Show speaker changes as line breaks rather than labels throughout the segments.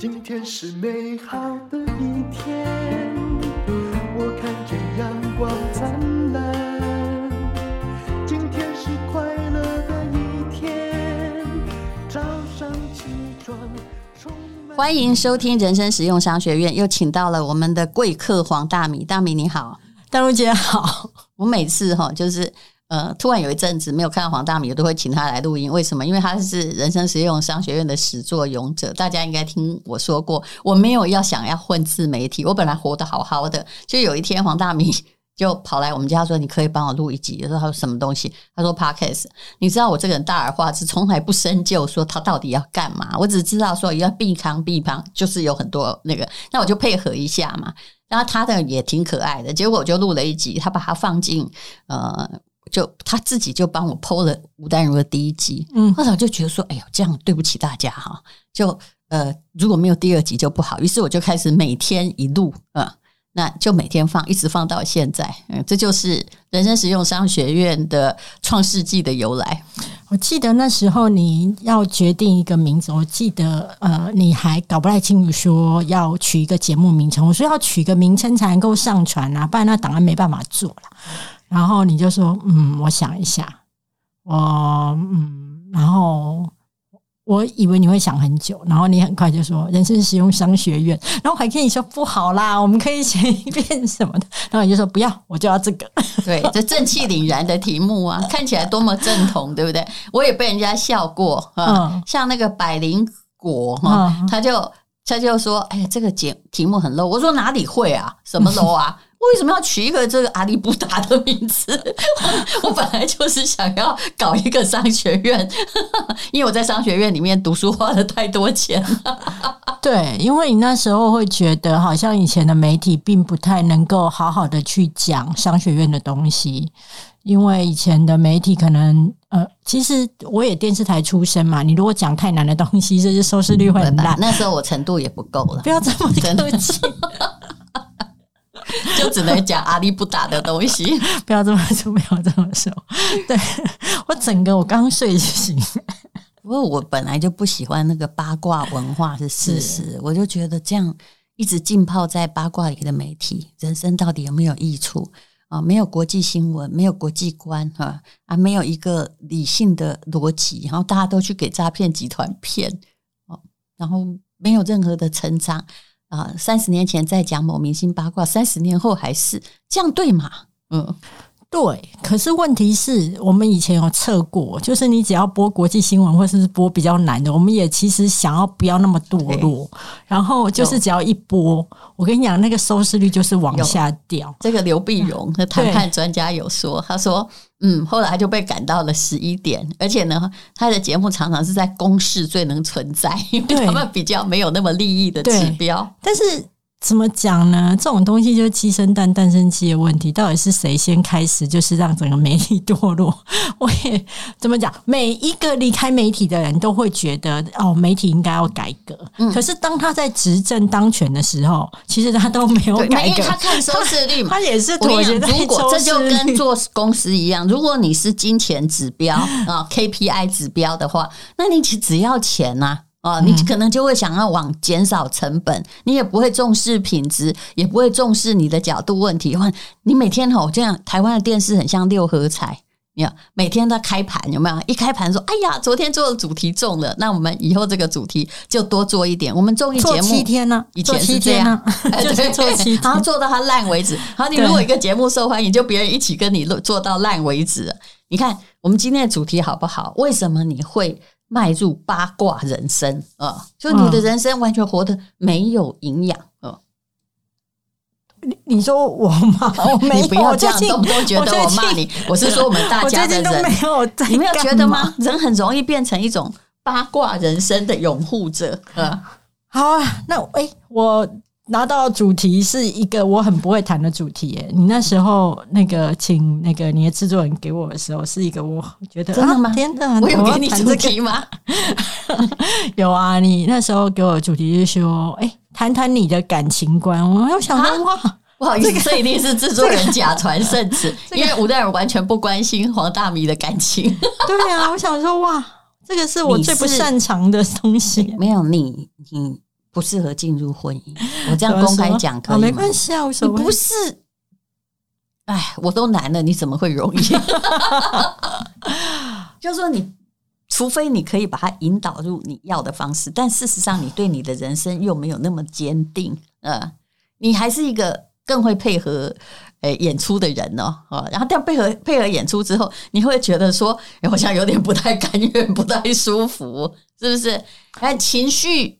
今天是美好的一天，我看见阳光灿烂。今天是快乐的一天，早上起床充满。
欢迎收听人生实用商学院，又请到了我们的贵客黄大米。大米你好，
大陆姐好。
我每次哈就是。呃，突然有一阵子没有看到黄大米，我都会请他来录音。为什么？因为他是人生实用商学院的始作俑者。大家应该听我说过，我没有要想要混自媒体，我本来活得好好的。就有一天，黄大米 就跑来我们家说：“你可以帮我录一集。”说：“他说什么东西？”他说：“Podcast。”你知道我这个人大而化之，从来不深究说他到底要干嘛。我只知道说要避康避坑，就是有很多那个，那我就配合一下嘛。然后他的也挺可爱的，结果我就录了一集，他把它放进呃。就他自己就帮我 PO 了吴淡如的第一集，嗯，后来我就觉得说，哎呦，这样对不起大家哈，就呃，如果没有第二集就不好，于是我就开始每天一录，嗯，那就每天放，一直放到现在，嗯，这就是人生实用商学院的创世纪的由来。
我记得那时候你要决定一个名字，我记得呃，你还搞不太清楚说要取一个节目名称，我说要取一个名称才能够上传啊，不然那档案没办法做了。然后你就说，嗯，我想一下，我嗯，然后我以为你会想很久，然后你很快就说人生实用商学院，然后还跟你说不好啦，我们可以写一遍什么的，然后你就说不要，我就要这个，
对，这正气凛然的题目啊，看起来多么正统，对不对？我也被人家笑过，嗯，像那个百灵果哈，他就他就说，哎呀，这个节题目很 low，我说哪里会啊，什么 low 啊？为什么要取一个这个阿里布达的名字？我本来就是想要搞一个商学院，因为我在商学院里面读书花了太多钱了。
对，因为你那时候会觉得，好像以前的媒体并不太能够好好的去讲商学院的东西，因为以前的媒体可能呃，其实我也电视台出身嘛，你如果讲太难的东西，这些收视率会很烂。
那时候我程度也不够了，
不要这么客气。
就只能讲阿力不打的东西，
不要这么说，不要这么说。对，我整个我刚睡醒，
不过我本来就不喜欢那个八卦文化是事实，我就觉得这样一直浸泡在八卦里的媒体，人生到底有没有益处啊？没有国际新闻，没有国际观，哈啊，没有一个理性的逻辑，然后大家都去给诈骗集团骗，哦，然后没有任何的成长。啊，三十年前在讲某明星八卦，三十年后还是这样，对吗？嗯。
对，可是问题是我们以前有测过，就是你只要播国际新闻或者是播比较难的，我们也其实想要不要那么堕落，然后就是只要一播，我跟你讲，那个收视率就是往下掉。
这个刘碧荣的谈判专家有说，他说，嗯，后来就被赶到了十一点，而且呢，他的节目常常是在公示最能存在，因为他们比较没有那么利益的指标，
但是。怎么讲呢？这种东西就是鸡生蛋，蛋生鸡的问题。到底是谁先开始，就是让整个媒体堕落？我也怎么讲？每一个离开媒体的人都会觉得，哦，媒体应该要改革。嗯、可是当他在执政当权的时候，其实他都没有改革。
他看收视率嘛，
他，他也是妥协。
如果这就跟做公司一样，如果你是金钱指标啊，KPI 指标的话，那你只只要钱呐、啊。哦，你可能就会想要往减少成本，你也不会重视品质，也不会重视你的角度问题。换你每天吼这样，台湾的电视很像六合彩，你看每天都开盘有没有？一开盘说，哎呀，昨天做的主题中了，那我们以后这个主题就多做一点。我们综艺节目
七天呢，以前是这样，
就是做七天，然后做到它烂为止。然后你如果一个节目受欢迎，就别人一起跟你做到烂为止。你看我们今天的主题好不好？为什么你会？迈入八卦人生啊，就你的人生完全活得没有营养啊！
你你说我吗？我没有，
你不要这样动不动觉得我骂你。我是说我们大家的人，
都没有，
你没有觉得吗？人很容易变成一种八卦人生的拥护者啊！
好啊，那哎、欸，我。拿到主题是一个我很不会谈的主题，耶，你那时候那个请那个你的制作人给我的时候，是一个我觉得
真的吗？
天哪，
我有给你主题吗？
有啊，你那时候给我的主题就是说，哎，谈谈你的感情观。我又想说，哇，
不好意思，这一定是制作人假传圣旨，因为吴代尔完全不关心黄大米的感情。
对啊，我想说，哇，这个是我最不擅长的东西。
没有你，你。不适合进入婚姻。我这样公开讲可以吗？
没关系啊。
不是，哎，我都难了，你怎么会容易？就说你，除非你可以把它引导入你要的方式，但事实上你对你的人生又没有那么坚定，呃，你还是一个更会配合。诶，演出的人哦，然后这样配合配合演出之后，你会觉得说，好像有点不太甘愿，不太舒服，是不是？哎，情绪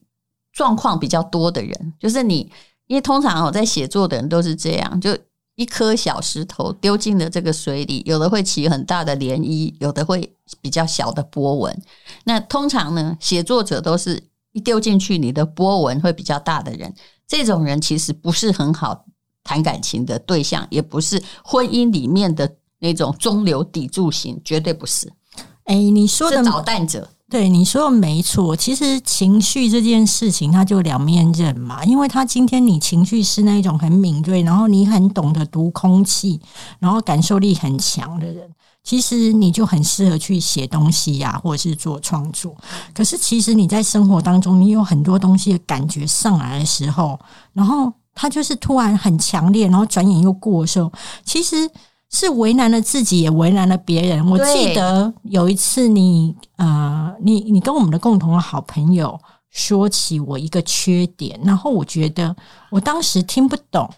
状况比较多的人，就是你，因为通常我，在写作的人都是这样，就一颗小石头丢进了这个水里，有的会起很大的涟漪，有的会比较小的波纹。那通常呢，写作者都是一丢进去，你的波纹会比较大的人，这种人其实不是很好。谈感情的对象也不是婚姻里面的那种中流砥柱型，绝对不是。
哎，你说的
捣蛋者，
对你说的没错。其实情绪这件事情，它就两面刃嘛。因为他今天你情绪是那种很敏锐，然后你很懂得读空气，然后感受力很强的人，其实你就很适合去写东西呀、啊，或者是做创作。可是其实你在生活当中，你有很多东西的感觉上来的时候，然后。他就是突然很强烈，然后转眼又过的时候，其实是为难了自己，也为难了别人。我记得有一次你，你呃，你你跟我们的共同的好朋友说起我一个缺点，然后我觉得我当时听不懂，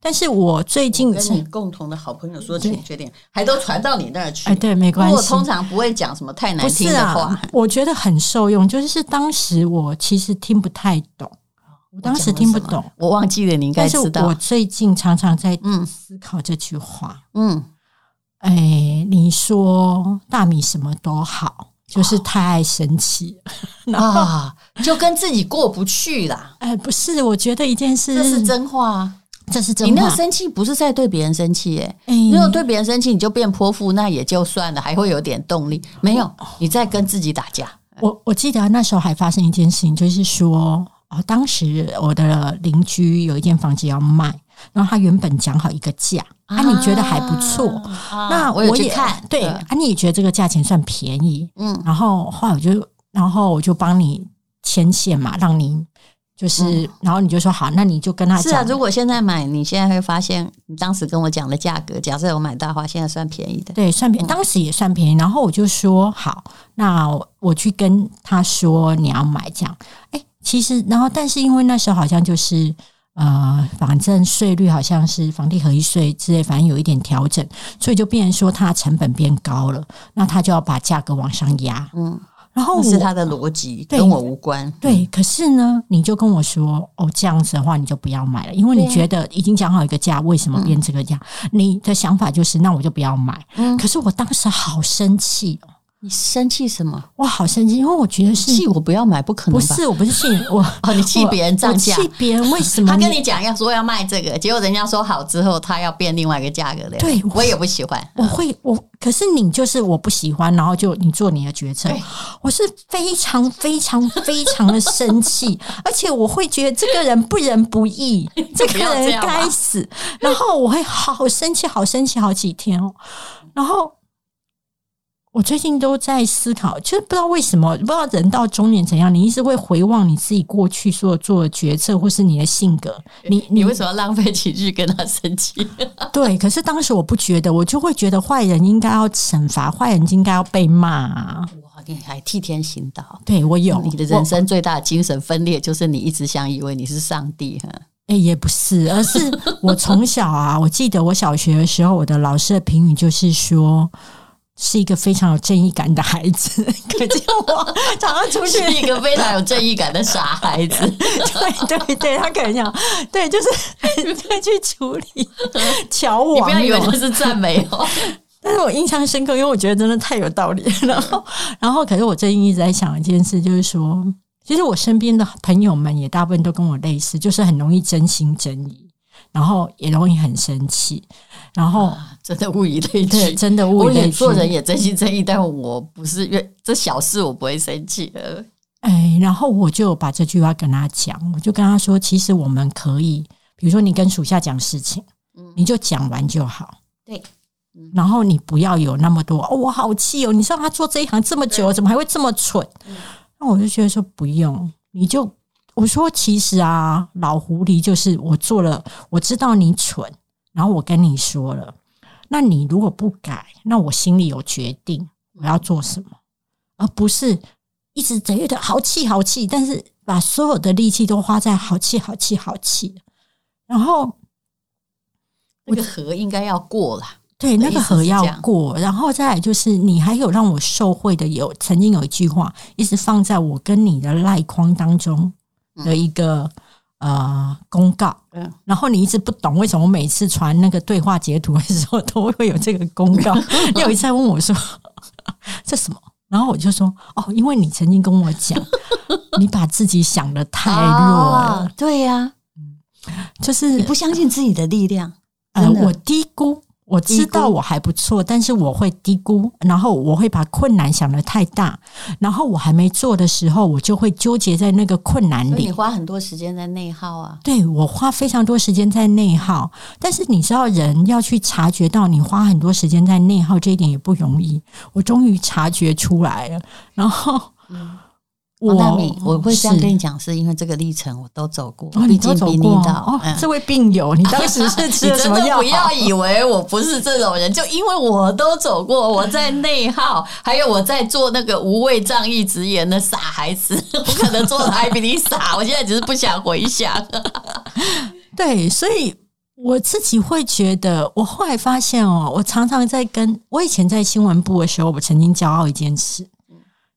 但是我最近
跟你共同的好朋友说起缺点，还都传到你那儿去。
哎，对，没关系。
我通常不会讲什么太难听的话，
啊，我觉得很受用。就是当时我其实听不太懂。我当时听不懂，
我忘记了，你应该知道。
我最近常常在思考这句话。
嗯，
哎，你说大米什么都好，就是太爱生气
啊，就跟自己过不去啦。
哎，不是，我觉得一件事，
这是真话，
这是真话。
你那个生气不是在对别人生气，哎，如果对别人生气，你就变泼妇，那也就算了，还会有点动力。没有，你在跟自己打架。
我我记得那时候还发生一件事情，就是说。哦，当时我的邻居有一间房子要卖，然后他原本讲好一个价，啊，你觉得还不错，啊，那我也，我看，对，啊，你也觉得这个价钱算便宜，嗯，然后后来我就，然后我就帮你牵线嘛，让你就是，嗯，然后你就说好，那你就跟他讲，是啊，
如果现在买，你现在会发现，你当时跟我讲的价格，假设我买大花，现在算便宜的，
对，算便宜，当时也算便宜，然后我就说好，那我去跟他说你要买这样，哎。其实，然后，但是因为那时候好像就是，呃，反正税率好像是房地合一税之类，反正有一点调整，所以就变成说它成本变高了，那它就要把价格往上压。嗯，然后
是他的逻辑，跟我无关。
对，可是呢，你就跟我说，哦，这样子的话你就不要买了，因为你觉得已经讲好一个价，为什么变这个价？你的想法就是，那我就不要买。嗯，可是我当时好生气哦。
你生气什么？
我，好生气！因为我觉得是
气我不要买，不可能。
不是，我不是气我
哦，你气别人涨价，
气别人为什么？
他跟你讲要说要卖这个，结果人家说好之后，他要变另外一个价格的。
对，
我也不喜欢。
我会我，可是你就是我不喜欢，然后就你做你的决策。我是非常非常非常的生气，而且我会觉得这个人不仁不义，这个人该死。然后我会好生气，好生气好几天哦，然后。我最近都在思考，就是不知道为什么，不知道人到中年怎样，你一直会回望你自己过去所做的决策，或是你的性格。你你，
你为什么要浪费情绪跟他生气？
对，可是当时我不觉得，我就会觉得坏人应该要惩罚，坏人应该要被骂啊。
哇，你还替天行道？
对，我有。
你的人生最大的精神分裂，就是你一直想以为你是上帝哈。
哎，也不是，而是我从小啊，我记得我小学的时候，我的老师的评语就是说。是一个非常有正义感的孩子，可见我常常出去
一个非常有正义感的傻孩子。
对对对，他可能讲，对，就是 再去处理乔网。
你不要以为这是赞美哦，
但是我印象深刻，因为我觉得真的太有道理。然后，然后，可是我最近一直在想一件事，就是说，其实我身边的朋友们也大部分都跟我类似，就是很容易真心真意。然后也容易很生气，然后、啊、
真的物以类聚，
真的物以类聚。
做人也真心真意，但我不是越这小事我不会生气。
哎，然后我就把这句话跟他讲，我就跟他说，其实我们可以，比如说你跟属下讲事情，嗯，你就讲完就好。
对，
然后你不要有那么多哦，我好气哦，你知道他做这一行这么久，怎么还会这么蠢？那我就觉得说不用，你就。我说其实啊，老狐狸就是我做了，我知道你蠢，然后我跟你说了，那你如果不改，那我心里有决定我要做什么，而不是一直觉得好气好气，但是把所有的力气都花在好气好气好气，然后
那个河应该要过了。
对，那个河要过，然后再来就是，你还有让我受惠的有，曾经有一句话，一直放在我跟你的赖框当中的一个、嗯、呃公告，嗯，然后你一直不懂为什么我每次传那个对话截图的时候都会有这个公告。你有一次还问我说 这什么，然后我就说哦，因为你曾经跟我讲，你把自己想的太弱了，啊、
对呀、啊，
就是
你不相信自己的力量，
呃，我低估。我知道我还不错，但是我会低估，然后我会把困难想得太大，然后我还没做的时候，我就会纠结在那个困难里。
你花很多时间在内耗啊？
对，我花非常多时间在内耗，但是你知道，人要去察觉到你花很多时间在内耗这一点也不容易。我终于察觉出来了，然后。嗯
王大米，我会这样跟你讲，是因为这个历程我都走过，
哦、你都走过。
哦，
嗯、这位病友，你当时是 吃了什么药？
不要 以为我不是这种人，就因为我都走过，我在内耗，还有我在做那个无畏仗义直言的傻孩子，我可能做的还比你傻。我现在只是不想回想。
对，所以我自己会觉得，我后来发现哦，我常常在跟我以前在新闻部的时候，我曾经骄傲一件事。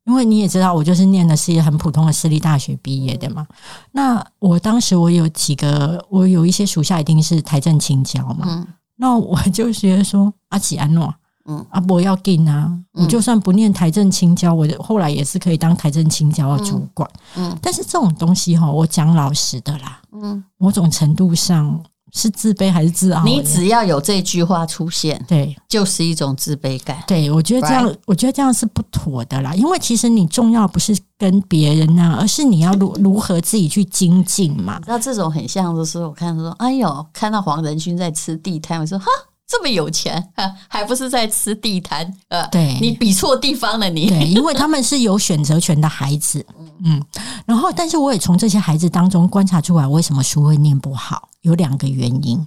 因为你也知道，我就是念的是一个很普通的私立大学毕业的嘛。那我当时我有几个，我有一些属下一定是台政青交嘛。嗯、那我就觉得说，阿吉安诺，嗯，阿伯要进啊，嗯、我就算不念台政青交，我后来也是可以当台政青交的主管。嗯，嗯，但是这种东西哈，我讲老实的啦，嗯，某种程度上。是自卑还是自傲？
你只要有这句话出现，
对，
就是一种自卑感。
对，我觉得这样，Right? 我觉得这样是不妥的啦。因为其实你重要不是跟别人啊，而是你要如如何自己去精进嘛。
那这种很像就是，我看说，哎呦，看到黄仁勋在吃地摊，我说哈。这么有钱，还不是在吃地摊？呃，
对，
你比错地方了，你。
对，因为他们是有选择权的孩子，嗯，然后，但是我也从这些孩子当中观察出来，为什么书会念不好，有两个原因。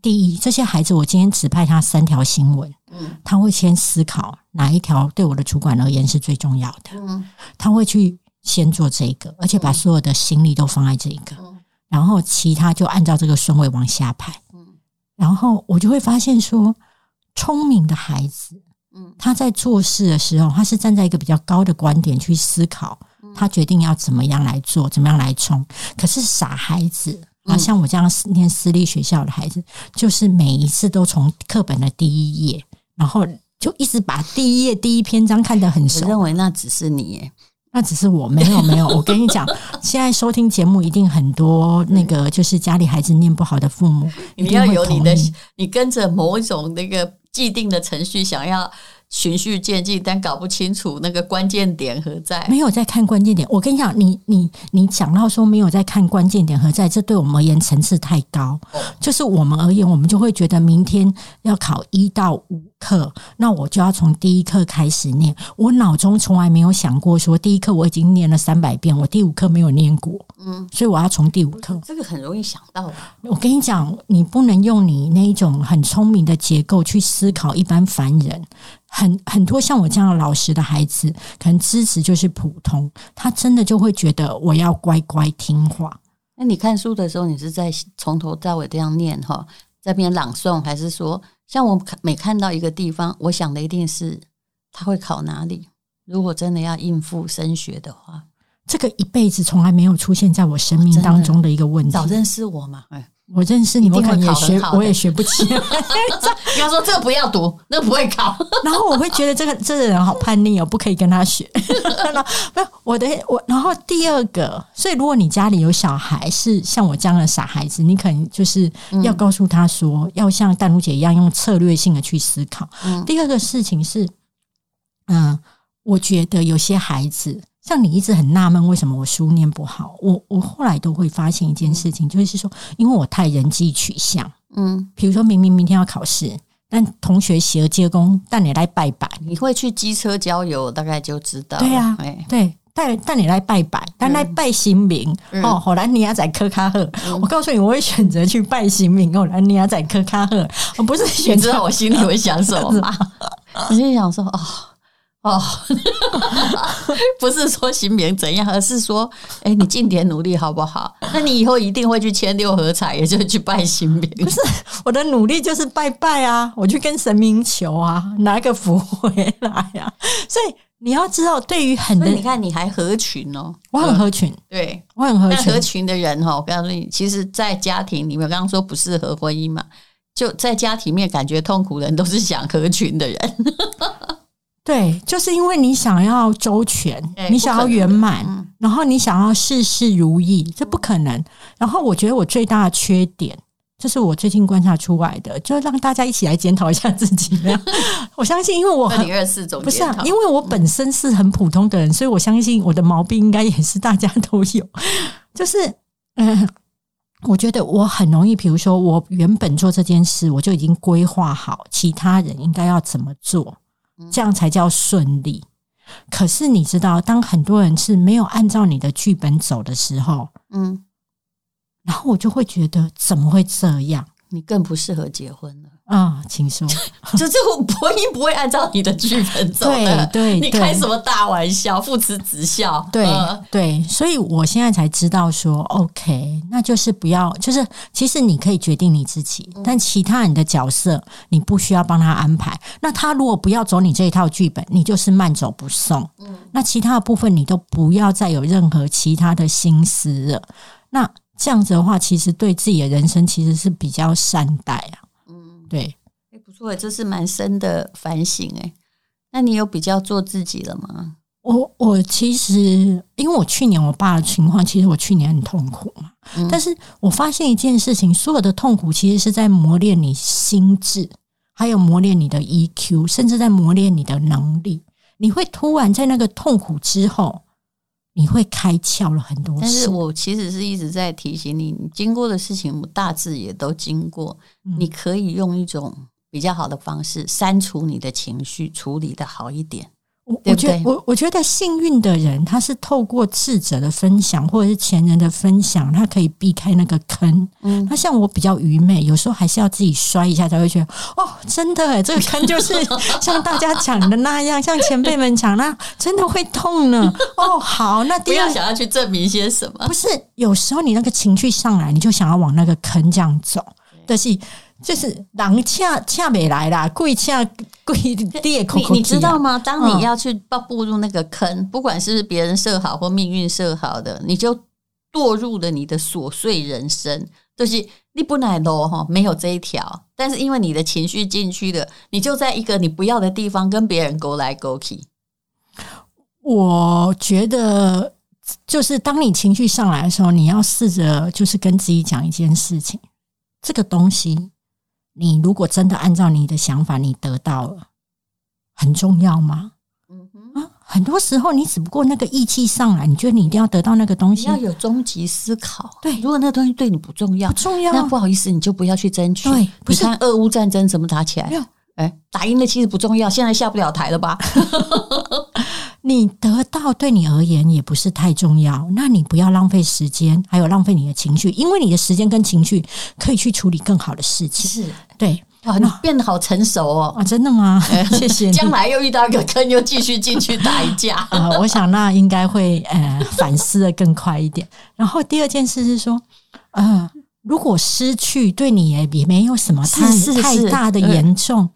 第一，这些孩子，我今天指派他三条新闻，嗯，他会先思考哪一条对我的主管而言是最重要的，嗯，他会去先做这个，而且把所有的心力都放在这个，然后其他就按照这个顺位往下排。然后我就会发现说，聪明的孩子，嗯，他在做事的时候，他是站在一个比较高的观点去思考，他决定要怎么样来做，怎么样来冲。可是傻孩子啊，像我这样念私立学校的孩子，就是每一次都从课本的第一页，然后就一直把第一页第一篇章看得很熟。
我认为那只是你耶。
那只是我没有没有，我跟你讲，现在收听节目一定很多那个就是家里孩子念不好的父母，
你要有你的，你跟着某一种那个既定的程序想要。循序渐进，但搞不清楚那个关键点何在。
没有在看关键点。我跟你讲，你你你讲到说没有在看关键点何在，这对我们而言层次太高。哦、就是我们而言，我们就会觉得明天要考一到五课，那我就要从第一课开始念。我脑中从来没有想过说第一课我已经念了三百遍，我第五课没有念过。嗯，所以我要从第五课。
这个很容易想到。
我跟你讲，你不能用你那一种很聪明的结构去思考一般凡人。很很多像我这样的老实的孩子，可能知识就是普通，他真的就会觉得我要乖乖听话。
那你看书的时候，你是在从头到尾这样念哈，在边朗诵，还是说像我每看到一个地方，我想的一定是他会考哪里？如果真的要应付升学的话，
这个一辈子从来没有出现在我生命当中的一个问题。
早认识我嘛？哎。
我认识你，我可能也学，我也学不起来。
你要说这个不要读，那个不会考。
然后我会觉得这个这个人好叛逆哦，不可以跟他学。没有我的我。然后第二个，所以如果你家里有小孩是像我这样的傻孩子，你可能就是要告诉他说，嗯、要像淡如姐一样用策略性的去思考。嗯、第二个事情是，嗯，我觉得有些孩子。像你一直很纳闷为什么我书念不好，我我后来都会发现一件事情，就是说，因为我太人际取向，嗯，比如说明明明天要考试，但同学洗耳接工，但你来拜拜，
你会去机车郊游，大概就知道，
对啊，对，带带你来拜拜，但来拜神明、嗯、哦。后来你要在科卡赫，嗯、我告诉你，我会选择去拜神明。后来你要在科卡赫，我不是
选择。我心里会想什么吗？我心里想说，哦哦，不是说新明怎样，而是说，哎，你尽点努力好不好？那你以后一定会去签六合彩，也就是去拜新明。
不是我的努力就是拜拜啊，我去跟神明求啊，拿个福回来啊，所以。你要知道，对于很多
你看你还合群哦，
我很合群，
对
我很合群。
合群的人哈，我告诉你，其实，在家庭里面，刚刚说不适合婚姻嘛，就在家庭里面感觉痛苦的人，都是想合群的人。
对，就是因为你想要周全，你想要圆满，然后你想要事事如意，这不可能。然后我觉得我最大的缺点。这是我最近观察出来的，就让大家一起来检讨一下自己。我相信，因为我很不是啊，因为我本身是很普通的人，所以我相信我的毛病应该也是大家都有。就是，嗯、呃，我觉得我很容易，比如说我原本做这件事，我就已经规划好其他人应该要怎么做，这样才叫顺利。可是你知道，当很多人是没有按照你的剧本走的时候，嗯。然后我就会觉得，怎么会这样？
你更不适合结婚了
啊！请说，
就这个播音不会按照你的剧本走的。对，对，你开什么大玩笑？父慈子孝。
对、呃、对，所以我现在才知道说，OK，那就是不要，就是其实你可以决定你自己，但其他人的角色你不需要帮他安排。那他如果不要走你这一套剧本，你就是慢走不送。嗯，那其他的部分你都不要再有任何其他的心思了。那。这样子的话，其实对自己的人生其实是比较善待啊。嗯，对，
哎，不错，这是蛮深的反省哎。那你有比较做自己了吗？
我我其实，因为我去年我爸的情况，其实我去年很痛苦嘛。嗯，但是我发现一件事情，所有的痛苦其实是在磨练你心智，还有磨练你的 EQ，甚至在磨练你的能力。你会突然在那个痛苦之后。你会开窍了很多事，
但是我其实是一直在提醒你，你经过的事情，我大致也都经过。你可以用一种比较好的方式删除你的情绪，处理的好一点。
我我觉得我我觉得幸运的人，他是透过智者的分享或者是前人的分享，他可以避开那个坑。嗯，那像我比较愚昧，有时候还是要自己摔一下才会觉得哦，真的诶，这个坑就是 像大家讲的那样，像前辈们讲那真的会痛呢。哦，好，那第二
不要想要去证明些什么，
不是有时候你那个情绪上来，你就想要往那个坑这样走，但是。就是狼恰恰没来啦，跪恰跪地口口。
你知道吗？当你要去步入那个坑，嗯、不管是别人设好或命运设好的，你就堕入了你的琐碎人生。就是你不来咯哈没有这一条，但是因为你的情绪进去的，你就在一个你不要的地方跟别人勾来勾去。
我觉得，就是当你情绪上来的时候，你要试着就是跟自己讲一件事情，这个东西。你如果真的按照你的想法，你得到了，很重要吗？嗯哼啊，很多时候你只不过那个意气上来，你觉得你一定要得到那个东西，
要有终极思考。
对，
如果那个东西对你不重要，
不重要，
那不好意思，你就不要去争取。对，不是看俄乌战争怎么打起来？哎，打赢了其实不重要，现在下不了台了吧？
你得到对你而言也不是太重要，那你不要浪费时间，还有浪费你的情绪，因为你的时间跟情绪可以去处理更好的事情。
是
对，
啊，你变得好成熟哦！
啊，真的吗？谢谢。
将来又遇到一个坑，又继续进去打一架。
啊，我想那应该会呃反思的更快一点。然后第二件事是说，呃，如果失去对你也也没有什么太太大的严重，嗯、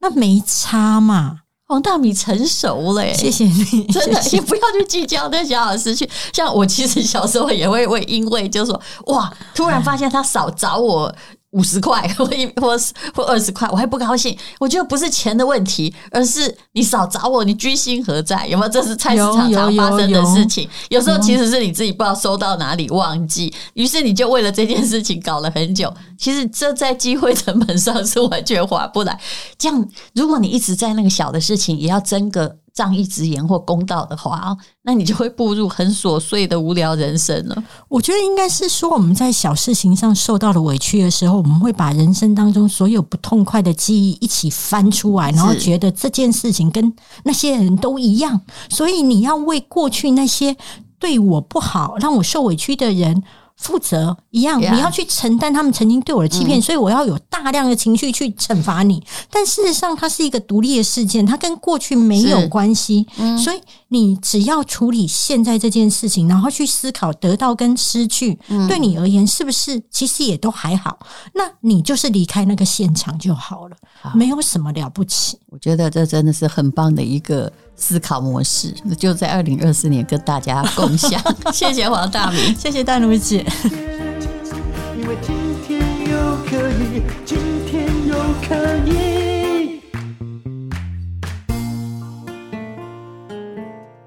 那没差嘛。
黄大米成熟了，
谢谢你，
真的，你不要去计较那小小失去。像我其实小时候也会会因为就是说哇，突然发现他少找我。五十块或一或或二十块，我还不高兴。我觉得不是钱的问题，而是你少找我，你居心何在？有没有？这是菜市场常发生的事情。有，有，有，有，有时候其实是你自己不知道收到哪里忘记，于是你就为了这件事情搞了很久。其实这在机会成本上是完全划不来。这样，如果你一直在那个小的事情也要争个仗义直言或公道的话，那你就会步入很琐碎的无聊人生了。
我觉得应该是说，我们在小事情上受到了委屈的时候，我们会把人生当中所有不痛快的记忆一起翻出来，然后觉得这件事情跟那些人都一样，所以你要为过去那些对我不好、让我受委屈的人。负责一样.你要去承担他们曾经对我的欺骗，嗯、所以我要有大量的情绪去惩罚你。但事实上，它是一个独立的事件，它跟过去没有关系。嗯、所以你只要处理现在这件事情，然后去思考得到跟失去，嗯、对你而言是不是其实也都还好？那你就是离开那个现场就好了，好没有什么了不起。
我觉得这真的是很棒的一个。思考模式，就在二零二四年跟大家共享。谢谢黄大明，
谢谢丹如姐。
因为今天又可以，今天又可以。